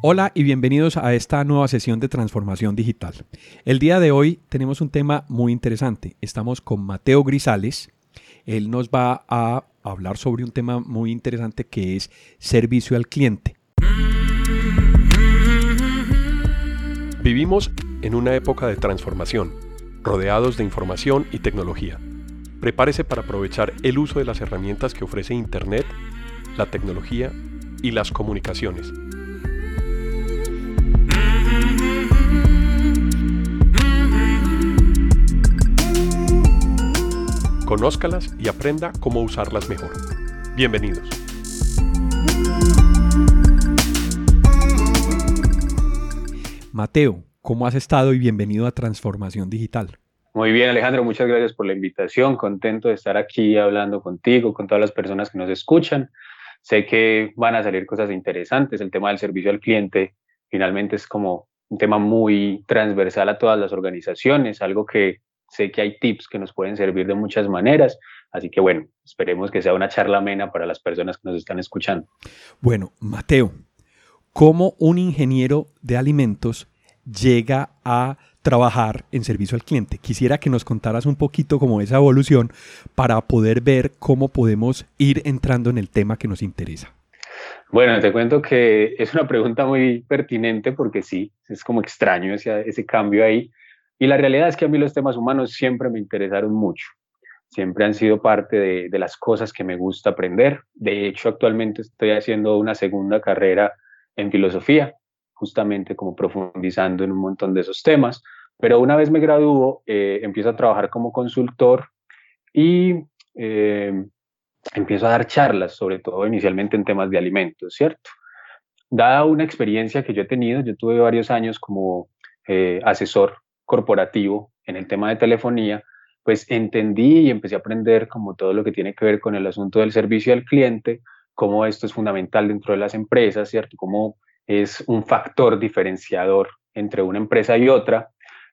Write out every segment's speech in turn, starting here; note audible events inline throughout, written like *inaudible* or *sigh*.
Hola y bienvenidos a esta nueva sesión de transformación digital. El día de hoy tenemos un tema muy interesante. Estamos con Mateo Grisales. Él nos va a hablar sobre un tema muy interesante que es servicio al cliente. Vivimos en una época de transformación, rodeados de información y tecnología. Prepárese para aprovechar el uso de las herramientas que ofrece Internet, la tecnología y las comunicaciones Conózcalas y aprenda cómo usarlas mejor. Bienvenidos. Mateo, ¿cómo has estado y bienvenido a Transformación Digital? Muy bien, Alejandro, muchas gracias por la invitación. Contento de estar aquí hablando contigo, con todas las personas que nos escuchan. Sé que van a salir cosas interesantes. El tema del servicio al cliente finalmente es como un tema muy transversal a todas las organizaciones, algo que sé que hay tips que nos pueden servir de muchas maneras, así que bueno, esperemos que sea una charla amena para las personas que nos están escuchando. Bueno, Mateo, ¿cómo un ingeniero de alimentos llega a trabajar en servicio al cliente? Quisiera que nos contaras un poquito como esa evolución para poder ver cómo podemos ir entrando en el tema que nos interesa. Bueno, te cuento que es una pregunta muy pertinente porque sí, es como extraño ese, ese cambio ahí. Y la realidad es que a mí los temas humanos siempre me interesaron mucho, siempre han sido parte de, las cosas que me gusta aprender. De hecho, actualmente estoy haciendo una segunda carrera en filosofía, justamente como profundizando en un montón de esos temas. Pero una vez me gradúo, eh, empiezo a trabajar como consultor y eh, empiezo a dar charlas, sobre todo inicialmente en temas de alimentos, ¿cierto? Dada una experiencia que yo he tenido, yo tuve varios años como eh, asesor corporativo en el tema de telefonía, pues entendí y empecé a aprender como todo lo que tiene que ver con el asunto del servicio al cliente, cómo esto es fundamental dentro de las empresas, ¿cierto? Cómo es un factor diferenciador entre una empresa y otra.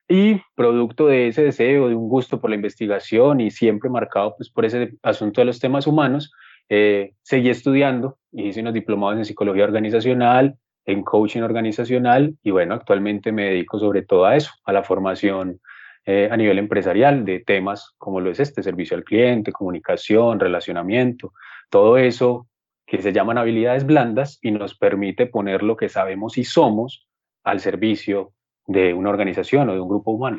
Y producto de ese deseo, de un gusto por la investigación y siempre marcado pues, por ese asunto de los temas humanos, eh, seguí estudiando hice unos diplomados en psicología organizacional, en coaching organizacional y bueno, actualmente me dedico sobre todo a eso, a la formación eh, a nivel empresarial de temas como lo es este, servicio al cliente, comunicación, relacionamiento, todo eso que se llaman habilidades blandas y nos permite poner lo que sabemos y somos al servicio de una organización o de un grupo humano.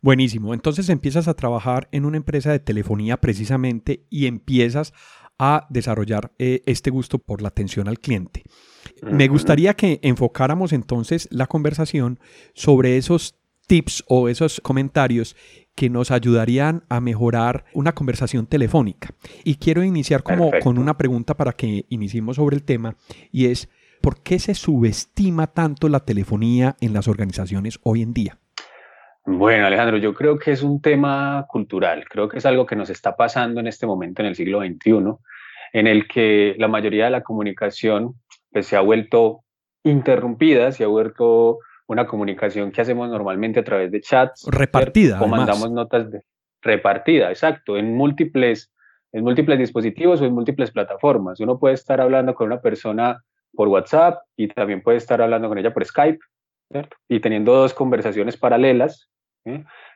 Buenísimo, entonces empiezas a trabajar en una empresa de telefonía precisamente y empiezas a desarrollar eh, este gusto por la atención al cliente. Me gustaría que enfocáramos entonces la conversación sobre esos tips o esos comentarios que nos ayudarían a mejorar una conversación telefónica. Y quiero iniciar como con una pregunta para que iniciemos sobre el tema y es, ¿por qué se subestima tanto la telefonía en las organizaciones hoy en día? Bueno, Alejandro, yo creo que es un tema cultural, creo que es algo que nos está pasando en este momento en el siglo XXI, en el que la mayoría de la comunicación pues, se ha vuelto interrumpida, se ha vuelto una comunicación que hacemos normalmente a través de chats. Repartida. O mandamos notas de repartida, exacto, en múltiples, en múltiples dispositivos o en múltiples plataformas. Uno puede estar hablando con una persona por WhatsApp y también puede estar hablando con ella por Skype, ¿cierto? Y teniendo dos conversaciones paralelas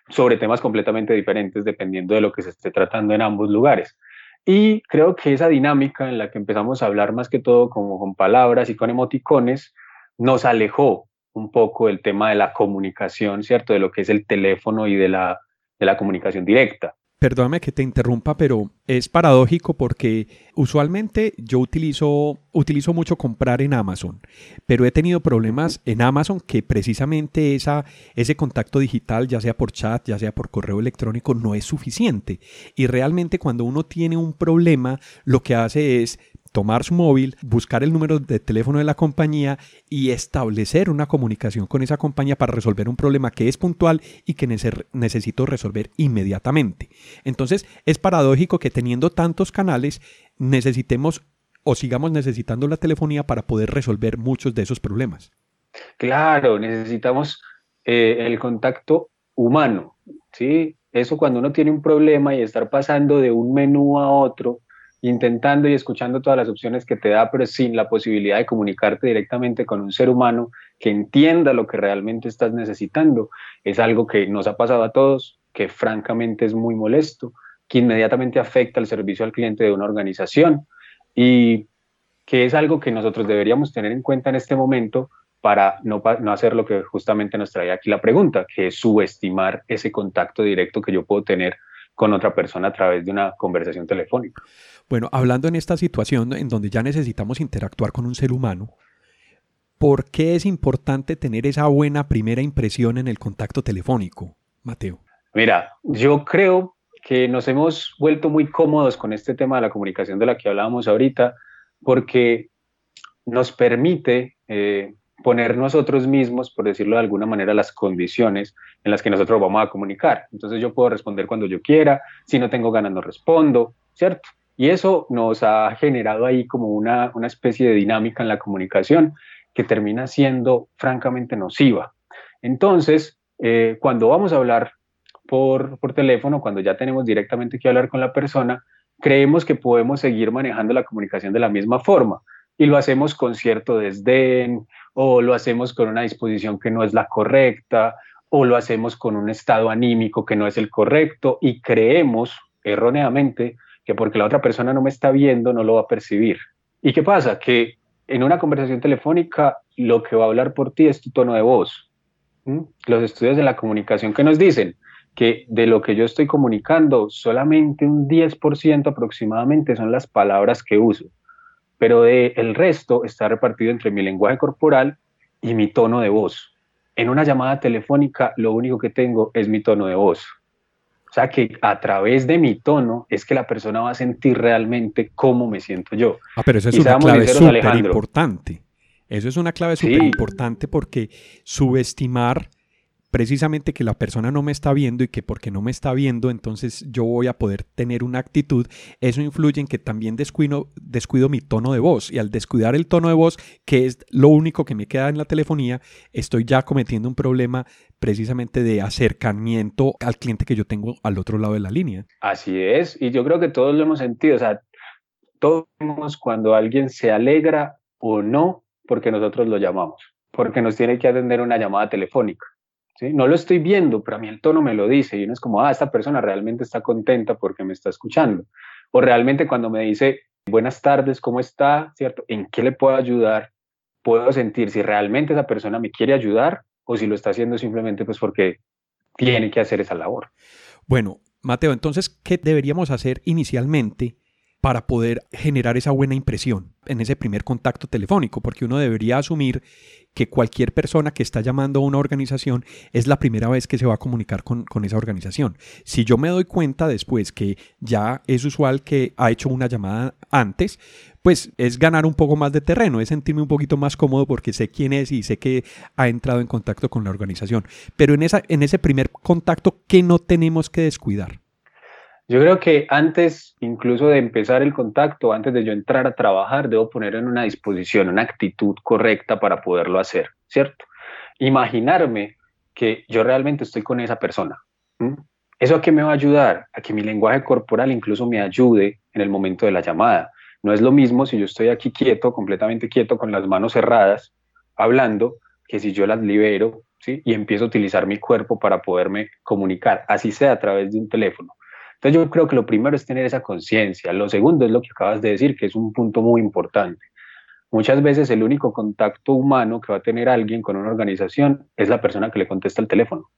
sobre temas completamente diferentes dependiendo de lo que se esté tratando en ambos lugares. Y creo que esa dinámica en la que empezamos a hablar más que todo como con palabras y con emoticones nos alejó un poco del tema de la comunicación, ¿cierto? De lo que es el teléfono y de la, de la comunicación directa. Perdóname que te interrumpa, pero es paradójico porque usualmente yo utilizo, utilizo mucho comprar en Amazon, pero he tenido problemas en Amazon que precisamente esa, ese contacto digital, ya sea por chat, ya sea por correo electrónico, no es suficiente. Y realmente cuando uno tiene un problema, lo que hace es tomar su móvil, buscar el número de teléfono de la compañía y establecer una comunicación con esa compañía para resolver un problema que es puntual y que necesito resolver inmediatamente. Entonces es paradójico que teniendo tantos canales necesitemos o sigamos necesitando la telefonía para poder resolver muchos de esos problemas. Claro, necesitamos eh, el contacto humano, ¿sí? Eso cuando uno tiene un problema y estar pasando de un menú a otro, intentando y escuchando todas las opciones que te da, pero sin la posibilidad de comunicarte directamente con un ser humano que entienda lo que realmente estás necesitando, es algo que nos ha pasado a todos, que francamente es muy molesto, que inmediatamente afecta el servicio al cliente de una organización y que es algo que nosotros deberíamos tener en cuenta en este momento para no, no hacer lo que justamente nos trae aquí la pregunta, que es subestimar ese contacto directo que yo puedo tener con otra persona a través de una conversación telefónica. Bueno, hablando en esta situación en donde ya necesitamos interactuar con un ser humano, ¿por qué es importante tener esa buena primera impresión en el contacto telefónico, Mateo? Mira, yo creo que nos hemos vuelto muy cómodos con este tema de la comunicación de la que hablábamos ahorita, porque nos permite eh, poner nosotros mismos, por decirlo de alguna manera, las condiciones en las que nosotros vamos a comunicar. Entonces yo puedo responder cuando yo quiera, si no tengo ganas no respondo, ¿cierto? Y eso nos ha generado ahí como una, una especie de dinámica en la comunicación que termina siendo francamente nociva. Entonces, eh, cuando vamos a hablar por, por teléfono, cuando ya tenemos directamente que hablar con la persona, creemos que podemos seguir manejando la comunicación de la misma forma y lo hacemos con cierto desdén o lo hacemos con una disposición que no es la correcta o lo hacemos con un estado anímico que no es el correcto y creemos erróneamente que porque la otra persona no me está viendo no lo va a percibir. ¿Y qué pasa? Que en una conversación telefónica lo que va a hablar por ti es tu tono de voz. Los estudios de la comunicación que nos dicen que de lo que yo estoy comunicando, solamente un 10% aproximadamente son las palabras que uso, pero de el resto está repartido entre mi lenguaje corporal y mi tono de voz. En una llamada telefónica lo único que tengo es mi tono de voz. O sea que a través de mi tono es que la persona va a sentir realmente cómo me siento yo. Ah, pero eso es una clave súper importante. Eso es una clave súper importante porque subestimar precisamente que la persona no me está viendo y que porque no me está viendo, entonces yo voy a poder tener una actitud, eso influye en que también descuido, descuido mi tono de voz y al descuidar el tono de voz, que es lo único que me queda en la telefonía, estoy ya cometiendo un problema precisamente de acercamiento al cliente que yo tengo al otro lado de la línea. Así es, y yo creo que todos lo hemos sentido, o sea, todos cuando alguien se alegra o no porque nosotros lo llamamos, porque nos tiene que atender una llamada telefónica. No lo estoy viendo, pero a mí el tono me lo dice y uno es como, ah, esta persona realmente está contenta porque me está escuchando. O realmente cuando me dice, buenas tardes, ¿cómo está? ¿Cierto? ¿En qué le puedo ayudar? Puedo sentir si realmente esa persona me quiere ayudar o si lo está haciendo simplemente pues porque tiene que hacer esa labor. Bueno, Mateo, entonces, ¿qué deberíamos hacer inicialmente para poder generar esa buena impresión en ese primer contacto telefónico, porque uno debería asumir que cualquier persona que está llamando a una organización es la primera vez que se va a comunicar con, esa organización. Si yo me doy cuenta después que ya es usual que ha hecho una llamada antes, pues es ganar un poco más de terreno, es sentirme un poquito más cómodo porque sé quién es y sé que ha entrado en contacto con la organización. Pero en, esa, en ese primer contacto, ¿qué no tenemos que descuidar? Yo creo que antes incluso de empezar el contacto, antes de yo entrar a trabajar, debo poner en una disposición, una actitud correcta para poderlo hacer, ¿cierto? Imaginarme que yo realmente estoy con esa persona. ¿Eso a qué me va a ayudar? A que mi lenguaje corporal incluso me ayude en el momento de la llamada. No es lo mismo si yo estoy aquí quieto, completamente quieto, con las manos cerradas, hablando, que si yo las libero ¿sí? y empiezo a utilizar mi cuerpo para poderme comunicar, así sea a través de un teléfono entonces yo creo que lo primero es tener esa conciencia. Lo segundo es lo que acabas de decir, que es un punto muy importante. Muchas veces el único contacto humano que va a tener alguien con una organización es la persona que le contesta el teléfono.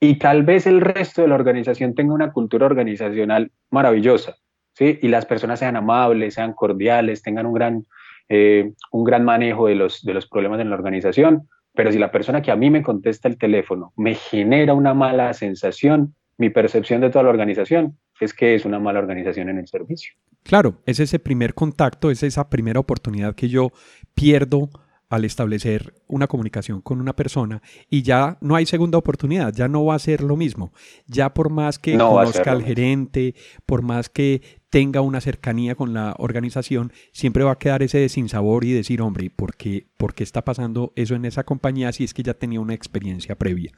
Y tal vez el resto de la organización tenga una cultura organizacional maravillosa, ¿sí? Y las personas sean amables, sean cordiales, tengan un gran, eh, un gran manejo de los, de los problemas en la organización. Pero si la persona que a mí me contesta el teléfono me genera una mala sensación, mi percepción de toda la organización es que es una mala organización en el servicio. Claro, es ese primer contacto, es esa primera oportunidad que yo pierdo al establecer una comunicación con una persona y ya no hay segunda oportunidad, ya no va a ser lo mismo. Ya por más que conozca al gerente, por más que tenga una cercanía con la organización, siempre va a quedar ese sinsabor y decir, hombre, ¿por qué, ¿por qué está pasando eso en esa compañía si es que ya tenía una experiencia previa?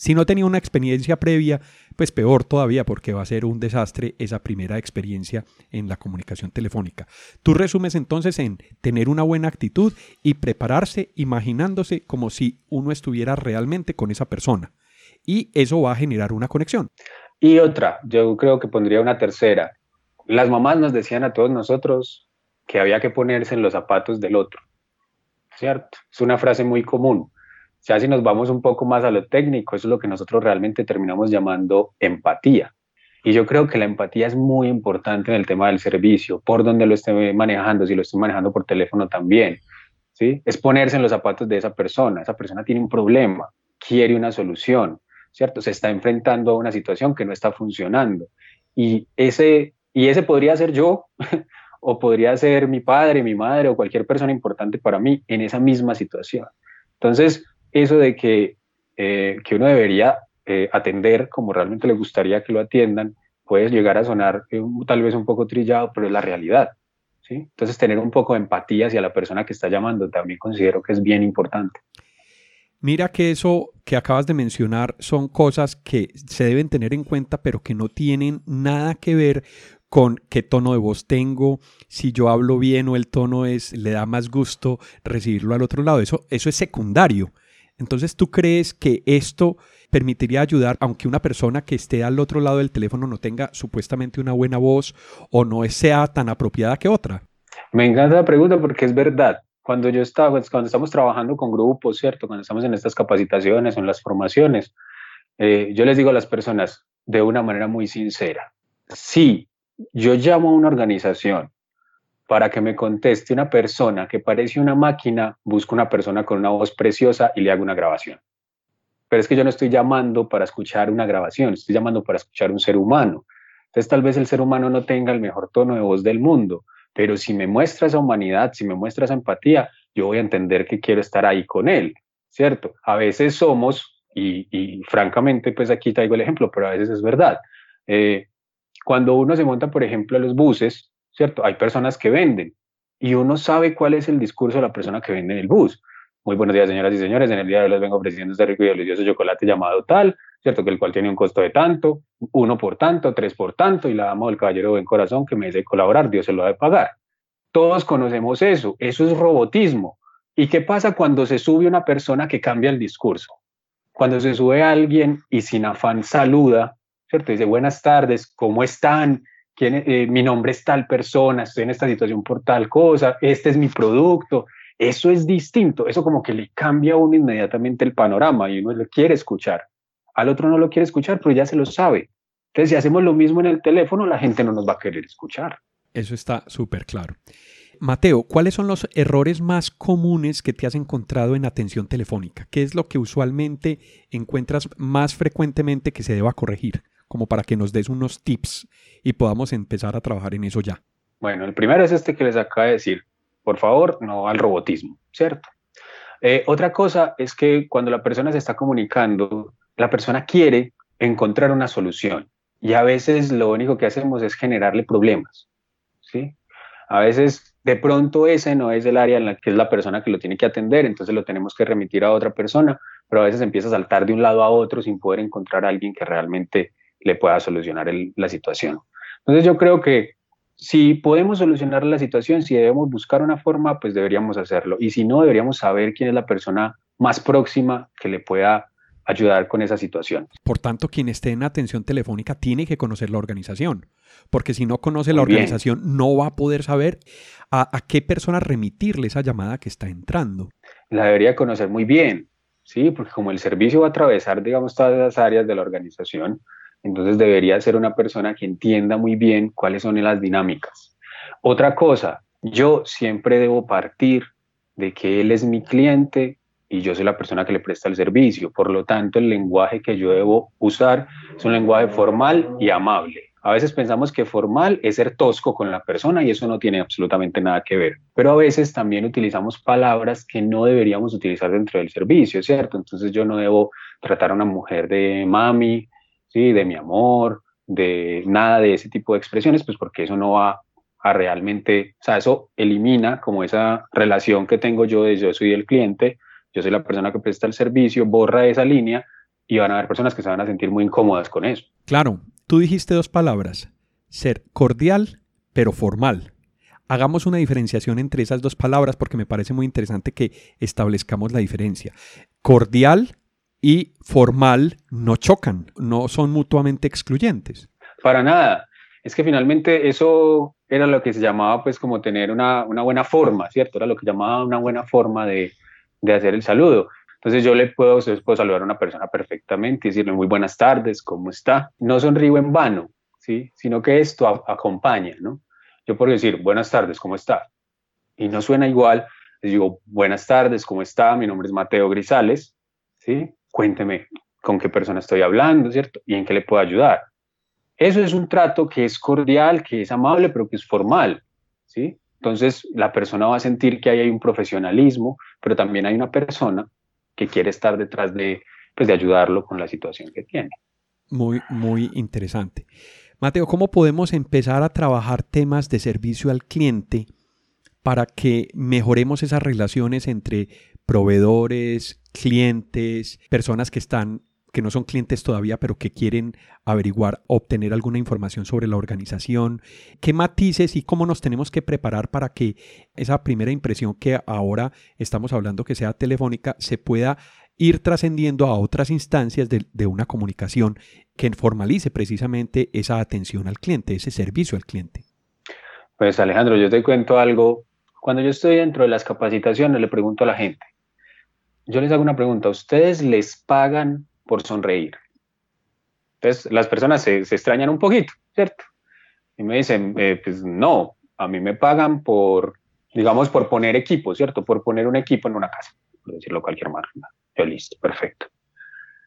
Si no tenía una experiencia previa, pues peor todavía porque va a ser un desastre esa primera experiencia en la comunicación telefónica. Tú resumes entonces en tener una buena actitud y prepararse imaginándose como si uno estuviera realmente con esa persona. Y eso va a generar una conexión. Y otra, yo creo que pondría una tercera. Las mamás nos decían a todos nosotros que había que ponerse en los zapatos del otro. ¿Cierto? Es una frase muy común. Ya si nos vamos un poco más a lo técnico, eso es lo que nosotros realmente terminamos llamando empatía. Y yo creo que la empatía es muy importante en el tema del servicio, por donde lo esté manejando, si lo estoy manejando por teléfono también. ¿sí? Es ponerse en los zapatos de esa persona. Esa persona tiene un problema, quiere una solución, ¿cierto? Se está enfrentando a una situación que no está funcionando. Y ese, y ese podría ser yo, *laughs* o podría ser mi padre, mi madre, o cualquier persona importante para mí en esa misma situación. Entonces, eso de que, eh, que uno debería eh, atender como realmente le gustaría que lo atiendan, puede llegar a sonar eh, tal vez un poco trillado, pero es la realidad. ¿sí? Entonces, tener un poco de empatía hacia la persona que está llamando también considero que es bien importante. Mira que eso que acabas de mencionar son cosas que se deben tener en cuenta, pero que no tienen nada que ver con qué tono de voz tengo, si yo hablo bien o el tono es le da más gusto recibirlo al otro lado. Eso, eso es secundario. Entonces, ¿tú crees que esto permitiría ayudar, aunque una persona que esté al otro lado del teléfono no tenga supuestamente una buena voz o no sea tan apropiada que otra? Me encanta la pregunta porque es verdad. Cuando yo estaba, pues, cuando estamos trabajando con grupos, ¿cierto? Cuando estamos en estas capacitaciones o en las formaciones, eh, yo les digo a las personas de una manera muy sincera, si yo llamo a una organización para que me conteste una persona que parece una máquina, busco una persona con una voz preciosa y le hago una grabación. Pero es que yo no estoy llamando para escuchar una grabación, estoy llamando para escuchar un ser humano. Entonces tal vez el ser humano no tenga el mejor tono de voz del mundo, pero si me muestra esa humanidad, si me muestra esa empatía, yo voy a entender que quiero estar ahí con él, ¿cierto? A veces somos, y, francamente, pues aquí traigo el ejemplo, pero a veces es verdad. Eh, cuando uno se monta, por ejemplo, a los buses, ¿cierto? Hay personas que venden y uno sabe cuál es el discurso de la persona que vende en el bus. Muy buenos días, señoras y señores. En el día de hoy les vengo ofreciendo este rico y delicioso chocolate llamado tal, ¿cierto? Que el cual tiene un costo de tanto, uno por tanto, tres por tanto, y la dama del caballero de buen corazón que me dice colaborar, Dios se lo ha de pagar. Todos conocemos eso, eso es robotismo. ¿Y qué pasa cuando se sube una persona que cambia el discurso? Cuando se sube alguien y sin afán saluda, ¿cierto? Dice buenas tardes, ¿cómo están? Eh, mi nombre es tal persona, estoy en esta situación por tal cosa, este es mi producto. Eso es distinto, eso como que le cambia a uno inmediatamente el panorama y uno lo quiere escuchar. Al otro no lo quiere escuchar, pero ya se lo sabe. Entonces, si hacemos lo mismo en el teléfono, la gente no nos va a querer escuchar. Eso está súper claro. Mateo, ¿cuáles son los errores más comunes que te has encontrado en atención telefónica? ¿Qué es lo que usualmente encuentras más frecuentemente que se deba corregir? Como para que nos des unos tips y podamos empezar a trabajar en eso ya. Bueno, el primero es este que les acabo de decir. Por favor, no al robotismo, ¿cierto? Eh, otra cosa es que cuando la persona se está comunicando, la persona quiere encontrar una solución y a veces lo único que hacemos es generarle problemas, ¿sí? A veces de pronto ese no es el área en la que es la persona que lo tiene que atender, entonces lo tenemos que remitir a otra persona, pero a veces empieza a saltar de un lado a otro sin poder encontrar a alguien que realmente le pueda solucionar la situación. Entonces yo creo que si podemos solucionar la situación, si debemos buscar una forma, pues deberíamos hacerlo. Y si no, deberíamos saber quién es la persona más próxima que le pueda ayudar con esa situación. Por tanto, quien esté en atención telefónica tiene que conocer la organización, porque si no conoce la organización no va a poder saber a, a, qué persona remitirle esa llamada que está entrando. La debería conocer muy bien, ¿sí? Porque como el servicio va a atravesar, digamos, todas las áreas de la organización, entonces debería ser una persona que entienda muy bien cuáles son las dinámicas. Otra cosa, yo siempre debo partir de que él es mi cliente y yo soy la persona que le presta el servicio. Por lo tanto, el lenguaje que yo debo usar es un lenguaje formal y amable. A veces pensamos que formal es ser tosco con la persona y eso no tiene absolutamente nada que ver. Pero a veces también utilizamos palabras que no deberíamos utilizar dentro del servicio, ¿cierto? Entonces yo no debo tratar a una mujer de mami, ¿sí? de mi amor, de nada de ese tipo de expresiones, pues porque eso no va a realmente, o sea, eso elimina como esa relación que tengo yo de yo soy el cliente, yo soy la persona que presta el servicio, borra esa línea y van a haber personas que se van a sentir muy incómodas con eso. Claro, tú dijiste dos palabras, ser cordial pero formal. Hagamos una diferenciación entre esas dos palabras porque me parece muy interesante que establezcamos la diferencia. Cordial y formal no chocan, no son mutuamente excluyentes. Para nada. Es que finalmente eso era lo que se llamaba pues como tener una, buena forma, ¿cierto? Era lo que llamaba una buena forma de, hacer el saludo. Entonces yo le puedo, puedo saludar a una persona perfectamente y decirle muy buenas tardes, ¿cómo está? No sonrío en vano, ¿sí? Sino que esto acompaña, ¿no? Yo puedo decir buenas tardes, ¿cómo está? Y no suena igual, les digo buenas tardes, ¿cómo está? Mi nombre es Mateo Grisales, ¿sí? Cuénteme con qué persona estoy hablando, ¿cierto? Y en qué le puedo ayudar. Eso es un trato que es cordial, que es amable, pero que es formal, ¿sí? Entonces la persona va a sentir que ahí hay un profesionalismo, pero también hay una persona que quiere estar detrás de, pues, de ayudarlo con la situación que tiene. Muy, muy interesante. Mateo, ¿cómo podemos empezar a trabajar temas de servicio al cliente para que mejoremos esas relaciones entre proveedores, clientes, personas que están que no son clientes todavía, pero que quieren averiguar, obtener alguna información sobre la organización, qué matices y cómo nos tenemos que preparar para que esa primera impresión que ahora estamos hablando que sea telefónica se pueda ir trascendiendo a otras instancias de, de una comunicación que formalice precisamente esa atención al cliente, ese servicio al cliente. Pues Alejandro, yo te cuento algo. Cuando yo estoy dentro de las capacitaciones, le pregunto a la gente, yo les hago una pregunta, ¿ustedes les pagan por sonreír. Entonces, las personas se, extrañan un poquito, ¿cierto? Y me dicen, eh, pues no, a mí me pagan por, digamos, por poner equipo, ¿cierto? Por poner un equipo en una casa, por decirlo cualquier marca. Yo listo, perfecto.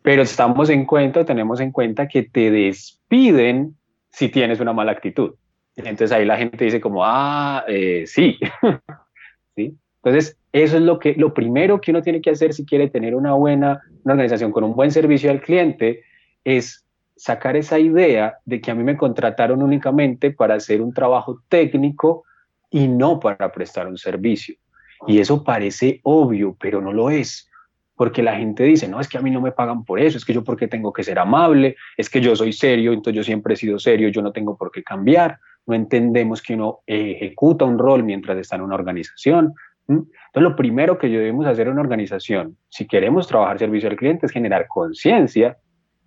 Pero estamos en cuenta, tenemos en cuenta que te despiden si tienes una mala actitud. Entonces ahí la gente dice como, ah, eh, sí. *laughs* ¿Sí? Entonces, eso es lo, que, lo primero que uno tiene que hacer si quiere tener una buena una organización con un buen servicio al cliente, es sacar esa idea de que a mí me contrataron únicamente para hacer un trabajo técnico y no para prestar un servicio. Y eso parece obvio, pero no lo es. Porque la gente dice, no, es que a mí no me pagan por eso, es que yo porque tengo que ser amable, es que yo soy serio, entonces yo siempre he sido serio, yo no tengo por qué cambiar. No entendemos que uno ejecuta un rol mientras está en una organización, entonces, lo primero que debemos hacer en una organización, si queremos trabajar servicio al cliente, es generar conciencia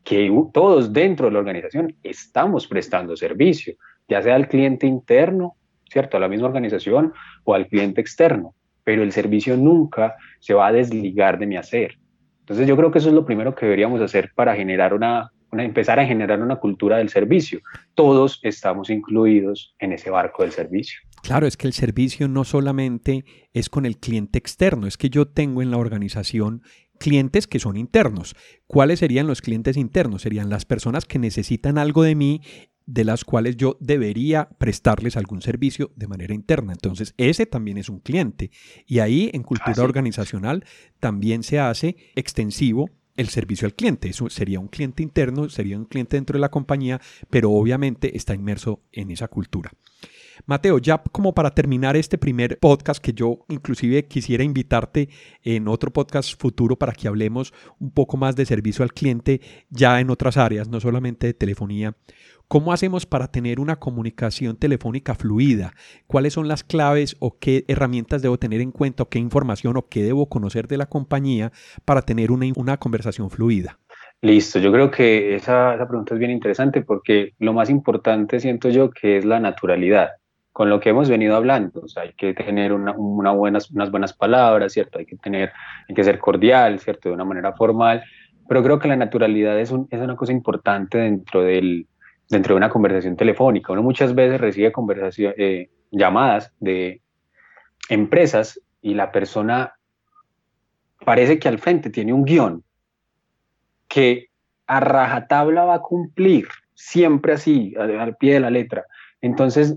que todos dentro de la organización estamos prestando servicio, ya sea al cliente interno, ¿cierto? A la misma organización o al cliente externo, pero el servicio nunca se va a desligar de mi hacer. Entonces, yo creo que eso es lo primero que deberíamos hacer para generar una, empezar a generar una cultura del servicio. Todos estamos incluidos en ese barco del servicio. Claro, es que el servicio no solamente es con el cliente externo, es que yo tengo en la organización clientes que son internos. ¿Cuáles serían los clientes internos? Serían las personas que necesitan algo de mí de las cuales yo debería prestarles algún servicio de manera interna. Entonces, ese también es un cliente. Y ahí en cultura organizacional también se hace extensivo el servicio al cliente. Eso sería un cliente interno, sería un cliente dentro de la compañía, pero obviamente está inmerso en esa cultura. Mateo, ya como para terminar este primer podcast, que yo inclusive quisiera invitarte en otro podcast futuro para que hablemos un poco más de servicio al cliente ya en otras áreas, no solamente de telefonía. ¿Cómo hacemos para tener una comunicación telefónica fluida? ¿Cuáles son las claves o qué herramientas debo tener en cuenta o qué información o qué debo conocer de la compañía para tener una, una conversación fluida? Listo, yo creo que esa, esa, pregunta es bien interesante porque lo más importante siento yo que es la naturalidad con lo que hemos venido hablando. Hay que tener unas buenas palabras, ¿cierto? Hay que, tener, hay que ser cordial, ¿cierto? De una manera formal. Pero creo que la naturalidad es, una cosa importante dentro de una conversación telefónica. Uno muchas veces recibe conversación, eh, llamadas de empresas y la persona parece que al frente tiene un guion que a rajatabla va a cumplir, siempre así, al pie de la letra. Entonces,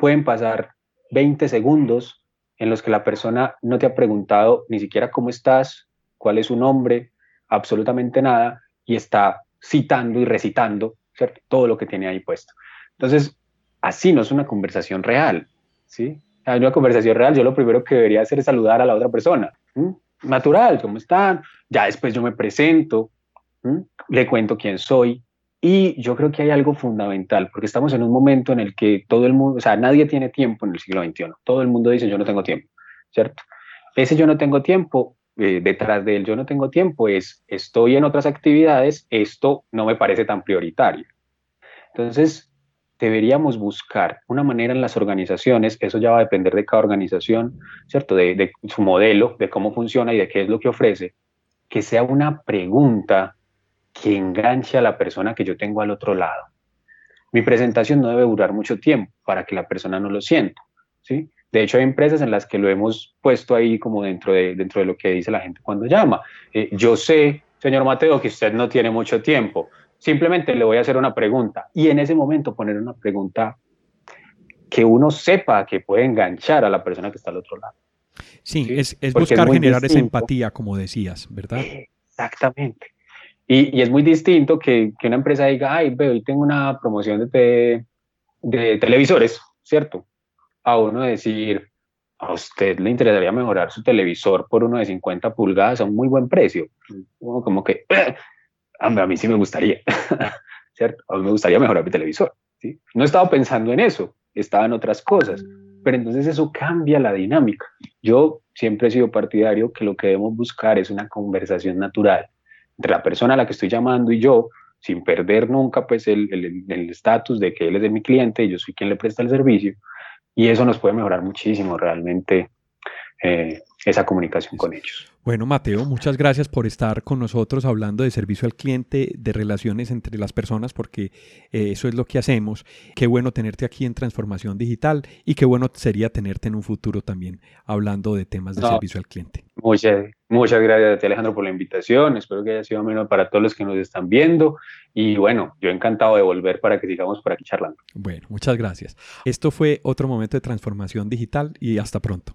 pueden pasar 20 segundos en los que la persona no te ha preguntado ni siquiera cómo estás, cuál es su nombre, absolutamente nada, y está citando y recitando todo lo que tiene ahí puesto. Entonces, así no es una conversación real, ¿sí? En una conversación real, yo lo primero que debería hacer es saludar a la otra persona. Natural, ¿cómo están? Ya después yo me presento, le cuento quién soy. Y yo creo que hay algo fundamental, porque estamos en un momento en el que todo el mundo, o sea, nadie tiene tiempo en el siglo XXI. Todo el mundo dice, yo no tengo tiempo, ¿cierto? Ese yo no tengo tiempo, eh, detrás del yo no tengo tiempo es, estoy en otras actividades, esto no me parece tan prioritario. Entonces, deberíamos buscar una manera en las organizaciones, eso ya va a depender de cada organización, ¿cierto? De, de su modelo, de cómo funciona y de qué es lo que ofrece, que sea una pregunta que enganche a la persona que yo tengo al otro lado. Mi presentación no debe durar mucho tiempo para que la persona no lo sienta, ¿sí? De hecho, hay empresas en las que lo hemos puesto ahí como dentro de, dentro de lo que dice la gente cuando llama. Eh, yo sé, señor Mateo, que usted no tiene mucho tiempo. Simplemente le voy a hacer una pregunta y en ese momento poner una pregunta que uno sepa que puede enganchar a la persona que está al otro lado. Sí, es, buscar generar esa empatía, como decías, ¿verdad? Exactamente. Y, es muy distinto que, una empresa diga, ay, veo, hoy tengo una promoción de, televisores, ¿cierto? A uno decir, a usted le interesaría mejorar su televisor por uno de 50 pulgadas a un muy buen precio. Uno como que, a mí sí me gustaría, *laughs* ¿cierto? A mí me gustaría mejorar mi televisor. ¿sí? No estaba pensando en eso, estaba en otras cosas. Pero entonces eso cambia la dinámica. Yo siempre he sido partidario que lo que debemos buscar es una conversación natural entre la persona a la que estoy llamando y yo, sin perder nunca pues el estatus de que él es de mi cliente yo soy quien le presta el servicio. Y eso nos puede mejorar muchísimo realmente eh, esa comunicación con ellos. Bueno, Mateo, muchas gracias por estar con nosotros hablando de servicio al cliente, de relaciones entre las personas, porque eh, eso es lo que hacemos. Qué bueno tenerte aquí en Transformación Digital y qué bueno sería tenerte en un futuro también hablando de temas de servicio al cliente. Muchas, muchas gracias a ti, Alejandro, por la invitación. Espero que haya sido menos para todos los que nos están viendo. Y bueno, yo encantado de volver para que sigamos por aquí charlando. Bueno, muchas gracias. Esto fue otro momento de Transformación Digital y hasta pronto.